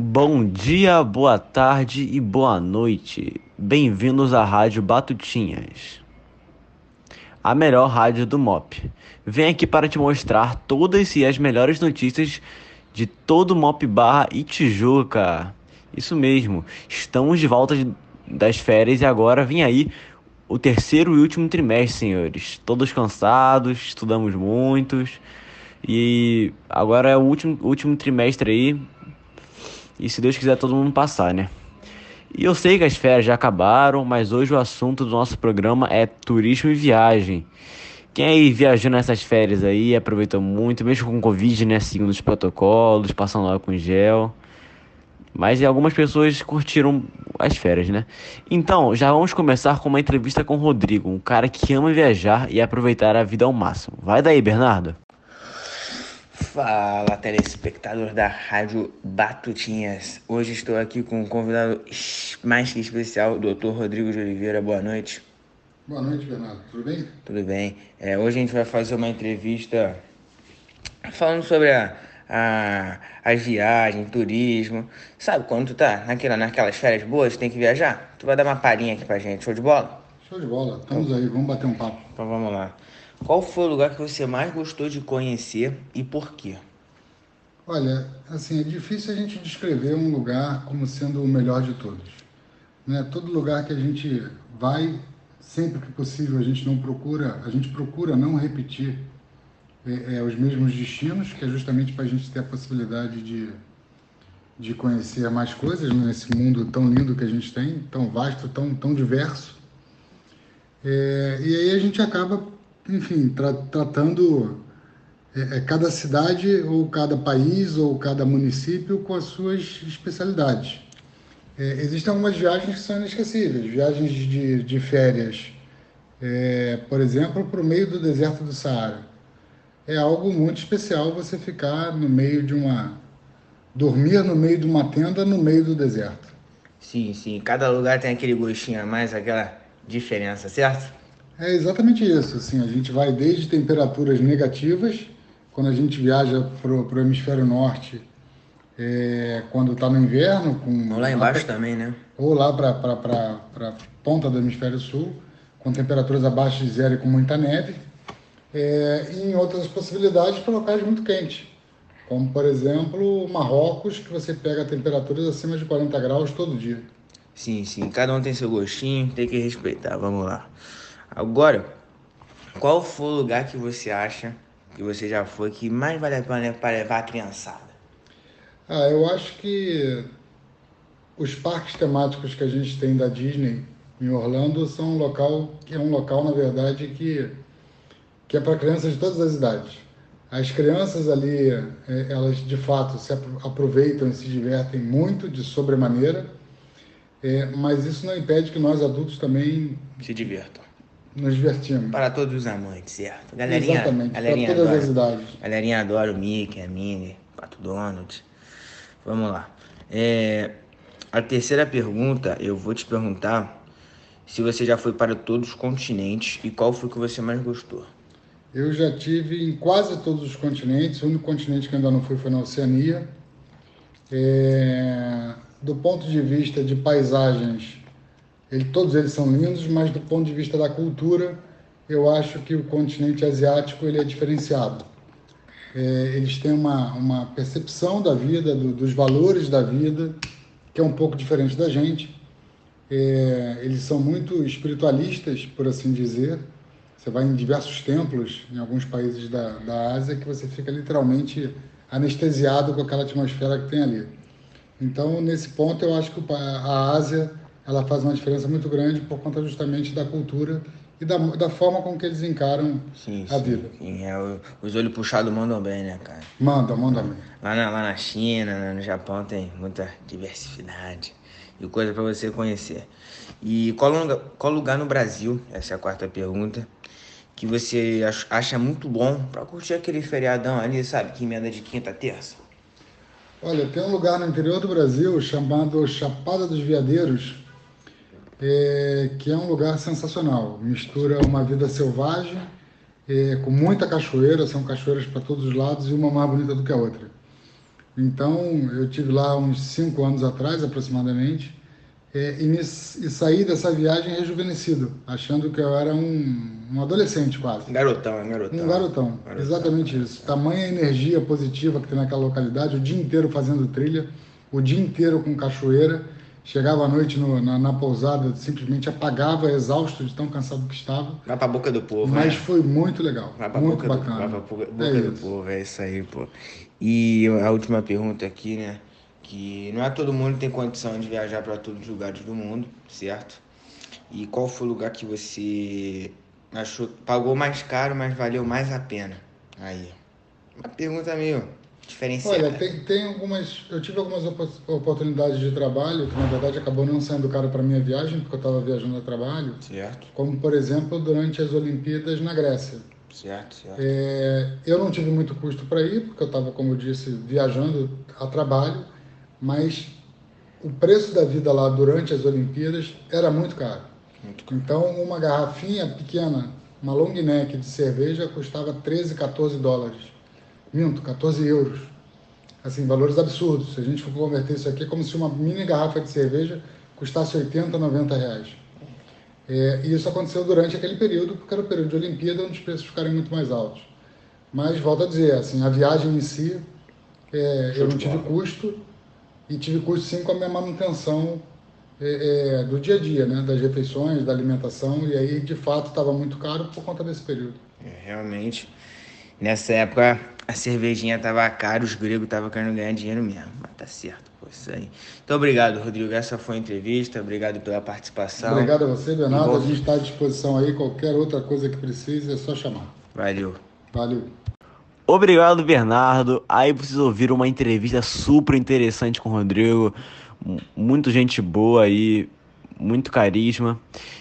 Bom dia, boa tarde e boa noite. Bem-vindos à Rádio Batutinhas, a melhor rádio do MOP. Venho aqui para te mostrar todas e as melhores notícias de todo o MOP Barra e Tijuca. Isso mesmo, estamos de volta das férias e agora vem aí o terceiro e último trimestre, senhores. Todos cansados, estudamos muitos e agora é o último, último trimestre aí e se Deus quiser todo mundo passar, né? E eu sei que as férias já acabaram, mas hoje o assunto do nosso programa é turismo e viagem. Quem aí viajou nessas férias aí, aproveitou muito, mesmo com Covid, né? Seguindo os protocolos, passando lá com gel. Mas algumas pessoas curtiram as férias, né? Então, já vamos começar com uma entrevista com o Rodrigo, um cara que ama viajar e aproveitar a vida ao máximo. Vai daí, Bernardo. Fala, telespectador da Rádio Batutinhas. Hoje estou aqui com um convidado mais que especial, Dr. Rodrigo de Oliveira. Boa noite. Boa noite, Bernardo. Tudo bem? Tudo bem. É, hoje a gente vai fazer uma entrevista falando sobre a, a, as viagens, turismo. Sabe quando tu tá naquela, naquelas férias boas, tem que viajar? Tu vai dar uma palhinha aqui pra gente. Show de bola? Show de bola. Estamos aí, vamos bater um papo. Então vamos lá. Qual foi o lugar que você mais gostou de conhecer e por quê? Olha, assim, é difícil a gente descrever um lugar como sendo o melhor de todos. Né? Todo lugar que a gente vai, sempre que possível, a gente não procura, a gente procura não repetir é, é, os mesmos destinos, que é justamente para a gente ter a possibilidade de, de conhecer mais coisas nesse mundo tão lindo que a gente tem, tão vasto, tão, tão diverso. É, e aí a gente acaba enfim, tra tratando é, é, cada cidade ou cada país ou cada município com as suas especialidades. É, existem algumas viagens que são inesquecíveis, viagens de, de férias, é, por exemplo, para o meio do deserto do Saara. É algo muito especial você ficar no meio de uma. dormir no meio de uma tenda no meio do deserto. Sim, sim. Cada lugar tem aquele gostinho a mais, aquela diferença, certo? É exatamente isso. Assim, a gente vai desde temperaturas negativas, quando a gente viaja para o hemisfério norte, é, quando está no inverno. Com, ou lá embaixo pra, também, né? Ou lá para a ponta do hemisfério sul, com temperaturas abaixo de zero e com muita neve. É, e em outras possibilidades para locais muito quentes, como por exemplo Marrocos, que você pega temperaturas acima de 40 graus todo dia. Sim, sim, cada um tem seu gostinho, tem que respeitar. Vamos lá. Agora, qual foi o lugar que você acha que você já foi que mais vale a pena para levar a criançada? Ah, eu acho que os parques temáticos que a gente tem da Disney em Orlando são um local que é um local na verdade que que é para crianças de todas as idades. As crianças ali, é, elas de fato se aproveitam e se divertem muito de sobremaneira, é, mas isso não impede que nós adultos também se divirtam nos divertimos. Para todos os amantes, certo? Galerinha, Exatamente, galerinha para todas adora, as idades. Galerinha adora o Mickey, a Minnie, Pato Donald. Vamos lá. É, a terceira pergunta, eu vou te perguntar se você já foi para todos os continentes e qual foi que você mais gostou. Eu já tive em quase todos os continentes. O único continente que ainda não fui foi na Oceania. É, do ponto de vista de paisagens, ele, todos eles são lindos, mas do ponto de vista da cultura, eu acho que o continente asiático ele é diferenciado. É, eles têm uma, uma percepção da vida, do, dos valores da vida, que é um pouco diferente da gente. É, eles são muito espiritualistas, por assim dizer. Você vai em diversos templos, em alguns países da, da Ásia, que você fica literalmente anestesiado com aquela atmosfera que tem ali. Então, nesse ponto, eu acho que a Ásia ela faz uma diferença muito grande por conta justamente da cultura e da, da forma com que eles encaram sim, a sim. vida. Sim, é, os olhos puxados mandam bem, né, cara? Manda, manda bem. Lá na, lá na China, né, no Japão, tem muita diversidade e coisa para você conhecer. E qual lugar, qual lugar no Brasil, essa é a quarta pergunta, que você acha muito bom para curtir aquele feriadão ali, sabe, que emenda de quinta a terça? Olha, tem um lugar no interior do Brasil chamado Chapada dos Veadeiros, é, que é um lugar sensacional. Mistura uma vida selvagem é, com muita cachoeira, são cachoeiras para todos os lados e uma mais bonita do que a outra. Então, eu tive lá uns cinco anos atrás, aproximadamente, é, e, me, e saí dessa viagem rejuvenescido, achando que eu era um, um adolescente quase. Um garotão, garotão. Um garotão, garotão exatamente garotão. isso. Tamanha energia positiva que tem naquela localidade, o dia inteiro fazendo trilha, o dia inteiro com cachoeira. Chegava à noite no, na, na, pousada, simplesmente apagava, exausto de tão cansado que estava. Vai pra boca do povo, Mas né? foi muito legal. Vai pra muito boca bacana. Do, vai pra boca, boca é do povo, é isso aí, pô. E a última pergunta aqui, né? Que não é todo mundo que tem condição de viajar para todos os lugares do mundo, certo? E qual foi o lugar que você achou pagou mais caro, mas valeu mais a pena? Aí. Uma pergunta meio diferenciada. Olha, tem, tem algumas. Eu tive algumas oportunidades de trabalho que, na verdade, acabou não sendo caro para minha viagem, porque eu estava viajando a trabalho. Certo. Como, por exemplo, durante as Olimpíadas na Grécia. Certo, certo. É, eu não tive muito custo para ir, porque eu estava, como eu disse, viajando a trabalho, mas o preço da vida lá durante as Olimpíadas era muito caro. Muito caro. Então, uma garrafinha pequena, uma long neck de cerveja, custava 13, 14 dólares. Minto, 14 euros. Assim, valores absurdos. Se a gente for converter isso aqui, é como se uma mini garrafa de cerveja custasse 80, 90 reais. É, e isso aconteceu durante aquele período, porque era o período de Olimpíada, onde os preços ficaram muito mais altos. Mas, volto a dizer, assim, a viagem em si, é, eu não tive custo, e tive custo sim com a minha manutenção é, é, do dia a dia, né? das refeições, da alimentação, e aí, de fato, estava muito caro por conta desse período. É, realmente, nessa época, a cervejinha tava cara, os gregos estavam querendo ganhar dinheiro mesmo. Mas tá certo, pô, isso aí. Então, obrigado, Rodrigo. Essa foi a entrevista. Obrigado pela participação. Obrigado a você, Bernardo. A gente está à disposição aí. Qualquer outra coisa que precise, é só chamar. Valeu. Valeu. Obrigado, Bernardo. Aí vocês ouviram uma entrevista super interessante com o Rodrigo. Muito gente boa aí muito carisma.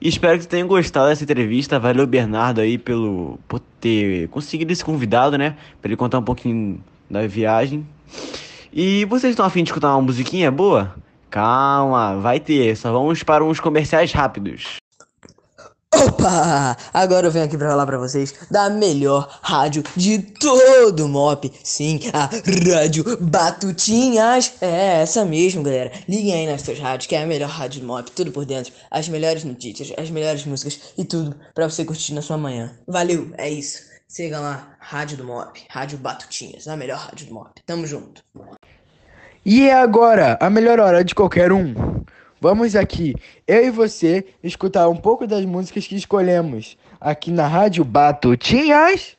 E espero que tenham gostado dessa entrevista. Valeu, Bernardo, aí, pelo, por ter conseguido esse convidado, né? Pra ele contar um pouquinho da viagem. E vocês estão afim de escutar uma musiquinha boa? Calma, vai ter. Só vamos para uns comerciais rápidos. Opa! Agora eu venho aqui para falar para vocês da melhor rádio de todo o MOP. Sim, a Rádio Batutinhas. É essa mesmo, galera. Liguem aí nas suas rádios, que é a melhor rádio do MOP. Tudo por dentro. As melhores notícias, as melhores músicas e tudo para você curtir na sua manhã. Valeu, é isso. Siga lá, Rádio do MOP. Rádio Batutinhas, a melhor rádio do MOP. Tamo junto. E é agora, a melhor hora de qualquer um. Vamos aqui, eu e você, escutar um pouco das músicas que escolhemos aqui na Rádio Batutinhas.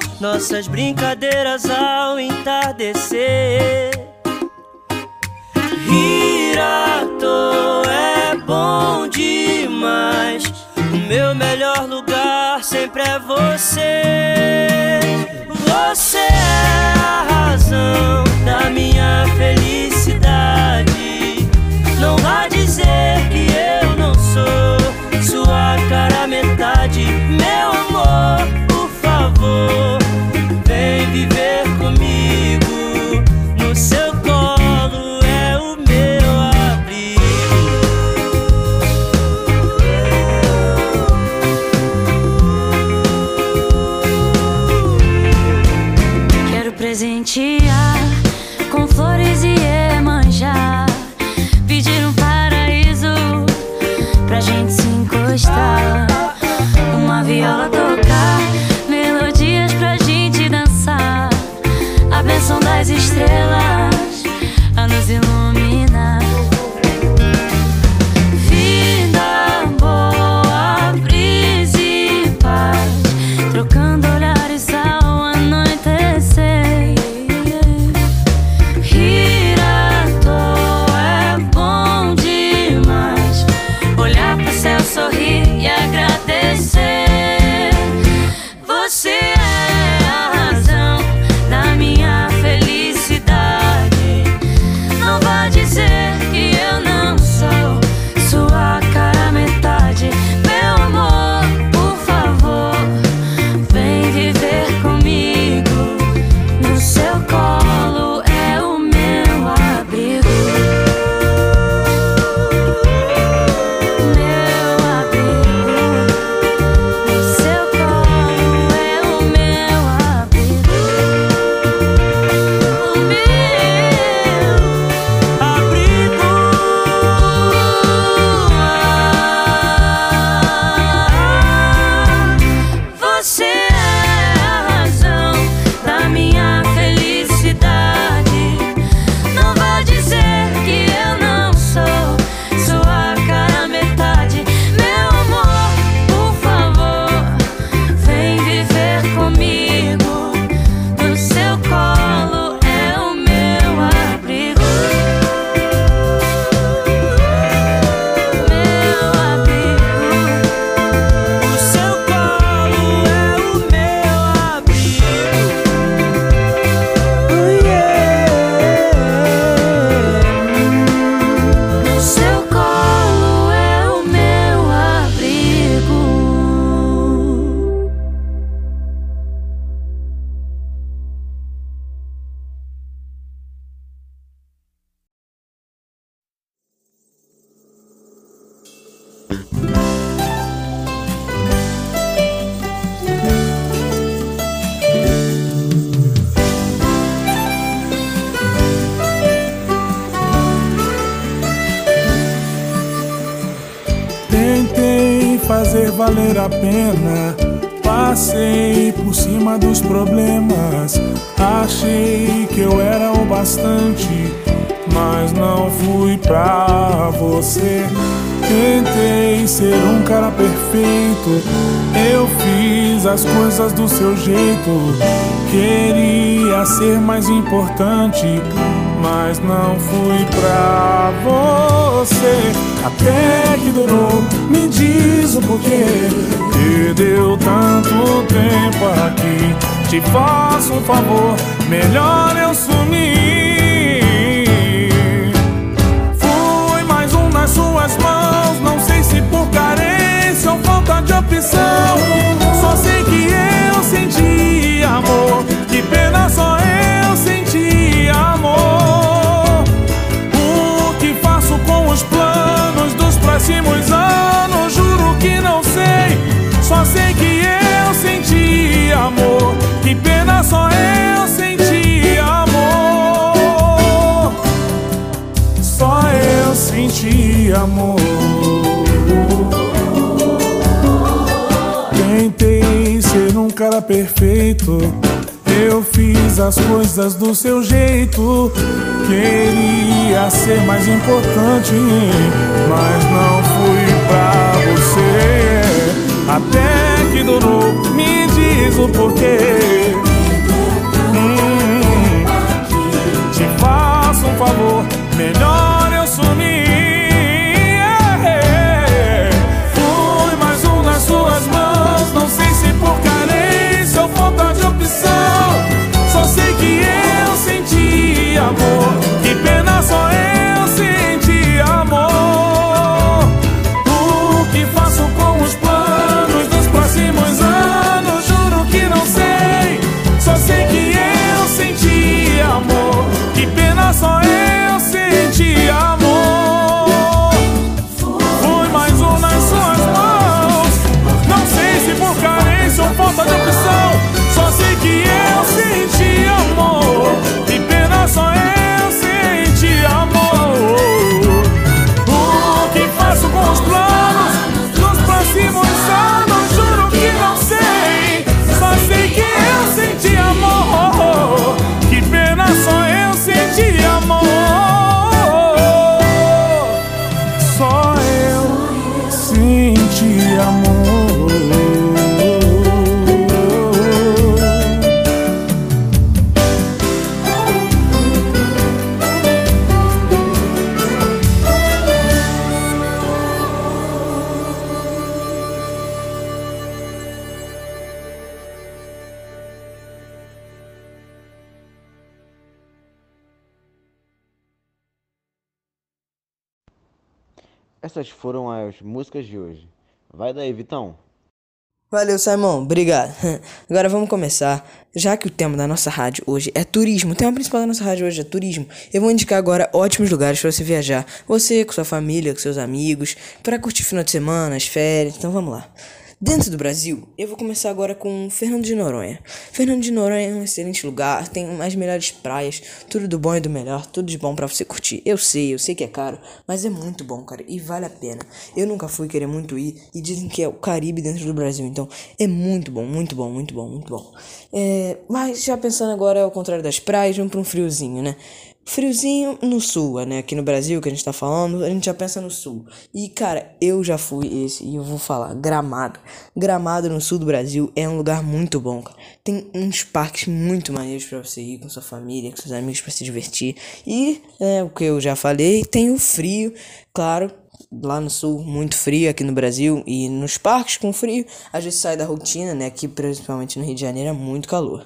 nossas brincadeiras ao entardecer. Rir à toa é bom demais. O meu melhor lugar sempre é você. Você é a razão da minha felicidade. Fazer valer a pena. Passei por cima dos problemas. Achei que eu era o bastante, mas não fui pra você. Tentei ser um cara perfeito. Eu fiz as coisas do seu jeito. Queria ser mais importante, mas não fui pra você. Até que durou, me diz o porquê. Perdeu tanto tempo aqui. Te faço um favor, melhor eu sumir. Fui mais um nas suas mãos. Não sei se por carência ou falta de opção. Só sei que eu senti amor. Que pena só eu próximos anos? Juro que não sei. Só sei que eu senti amor. Que pena só eu senti amor. Só eu senti amor. Tentei ser um cara perfeito. Eu fiz as coisas do seu jeito. Queria ser mais importante, mas não fui pra você. Até que durou, me diz o porquê. Senti amor. Essas foram as músicas de hoje. Vai daí, Vitão. Valeu, Simon. Obrigado. Agora vamos começar. Já que o tema da nossa rádio hoje é turismo, o tema principal da nossa rádio hoje é turismo, eu vou indicar agora ótimos lugares para você viajar. Você, com sua família, com seus amigos, para curtir final de semana, as férias. Então vamos lá. Dentro do Brasil, eu vou começar agora com Fernando de Noronha. Fernando de Noronha é um excelente lugar, tem as melhores praias, tudo do bom e do melhor, tudo de bom pra você curtir. Eu sei, eu sei que é caro, mas é muito bom, cara, e vale a pena. Eu nunca fui querer muito ir e dizem que é o Caribe dentro do Brasil, então é muito bom, muito bom, muito bom, muito bom. É, mas já pensando agora ao contrário das praias, vamos pra um friozinho, né? Friozinho no sul, né? Aqui no Brasil que a gente tá falando, a gente já pensa no sul. E cara, eu já fui esse e eu vou falar, Gramado. Gramado no sul do Brasil é um lugar muito bom, cara. Tem uns parques muito maneiros para você ir com sua família, com seus amigos para se divertir. E é o que eu já falei, tem o frio, claro, lá no sul, muito frio aqui no Brasil e nos parques com frio, a gente sai da rotina, né? Aqui, principalmente no Rio de Janeiro, é muito calor.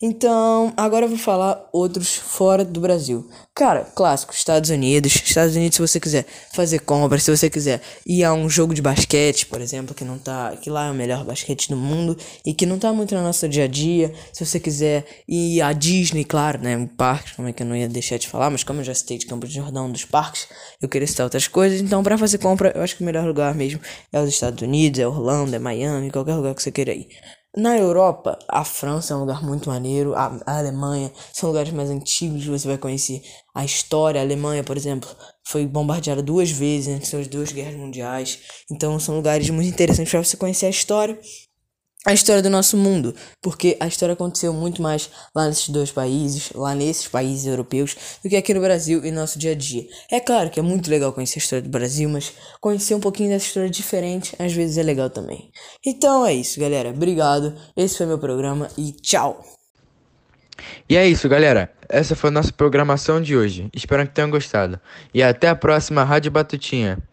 Então, agora eu vou falar outros fora do Brasil. Cara, clássico, Estados Unidos. Estados Unidos, se você quiser fazer compras, se você quiser ir a um jogo de basquete, por exemplo, que não tá. Que lá é o melhor basquete do mundo e que não tá muito no nosso dia a dia. Se você quiser ir a Disney, claro, né? Um parque, como é que eu não ia deixar de falar, mas como eu já citei de Campo de Jordão dos parques, eu queria citar outras coisas. Então, pra fazer compra, eu acho que o melhor lugar mesmo é os Estados Unidos, é Orlando, é Miami, qualquer lugar que você queira ir. Na Europa, a França é um lugar muito maneiro, a, a Alemanha são lugares mais antigos, você vai conhecer a história. A Alemanha, por exemplo, foi bombardeada duas vezes entre as duas guerras mundiais, então são lugares muito interessantes para você conhecer a história a história do nosso mundo, porque a história aconteceu muito mais lá nesses dois países, lá nesses países europeus, do que aqui no Brasil e no nosso dia a dia. É claro que é muito legal conhecer a história do Brasil, mas conhecer um pouquinho dessa história diferente às vezes é legal também. Então é isso, galera. Obrigado. Esse foi meu programa e tchau. E é isso, galera. Essa foi a nossa programação de hoje. Espero que tenham gostado. E até a próxima Rádio Batutinha.